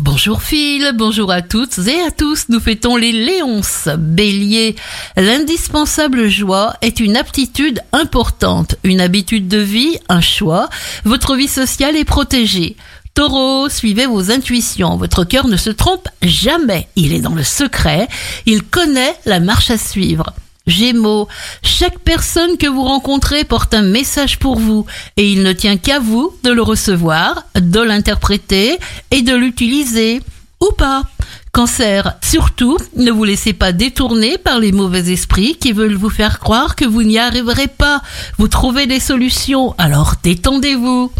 Bonjour Phil, bonjour à toutes et à tous, nous fêtons les Léonces. Bélier, l'indispensable joie est une aptitude importante, une habitude de vie, un choix, votre vie sociale est protégée. Taureau, suivez vos intuitions, votre cœur ne se trompe jamais, il est dans le secret, il connaît la marche à suivre. Gémeaux, chaque personne que vous rencontrez porte un message pour vous et il ne tient qu'à vous de le recevoir, de l'interpréter et de l'utiliser. Ou pas. Cancer, surtout, ne vous laissez pas détourner par les mauvais esprits qui veulent vous faire croire que vous n'y arriverez pas. Vous trouvez des solutions, alors détendez-vous.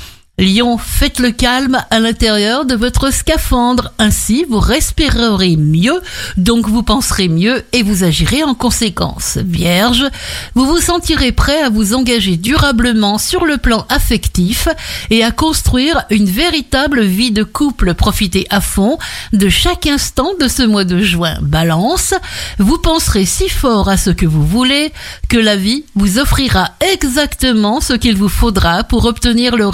Lion, faites le calme à l'intérieur de votre scaphandre. Ainsi, vous respirerez mieux, donc vous penserez mieux et vous agirez en conséquence. Vierge, vous vous sentirez prêt à vous engager durablement sur le plan affectif et à construire une véritable vie de couple. Profitez à fond de chaque instant de ce mois de juin. Balance, vous penserez si fort à ce que vous voulez que la vie vous offrira exactement ce qu'il vous faudra pour obtenir le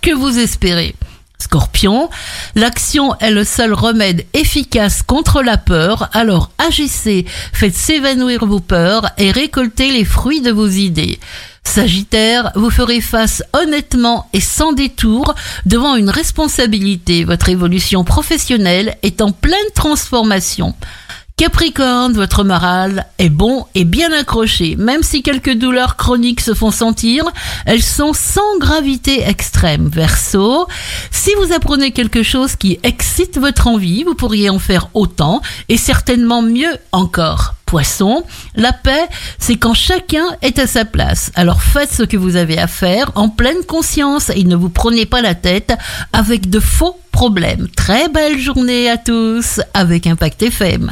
que vous espérez. Scorpion, l'action est le seul remède efficace contre la peur, alors agissez, faites s'évanouir vos peurs et récoltez les fruits de vos idées. Sagittaire, vous ferez face honnêtement et sans détour devant une responsabilité. Votre évolution professionnelle est en pleine transformation. Capricorne, votre moral est bon et bien accroché. Même si quelques douleurs chroniques se font sentir, elles sont sans gravité extrême. Verseau, si vous apprenez quelque chose qui excite votre envie, vous pourriez en faire autant et certainement mieux encore. Poisson, la paix, c'est quand chacun est à sa place. Alors faites ce que vous avez à faire en pleine conscience et ne vous prenez pas la tête avec de faux problèmes. Très belle journée à tous avec Impact FM.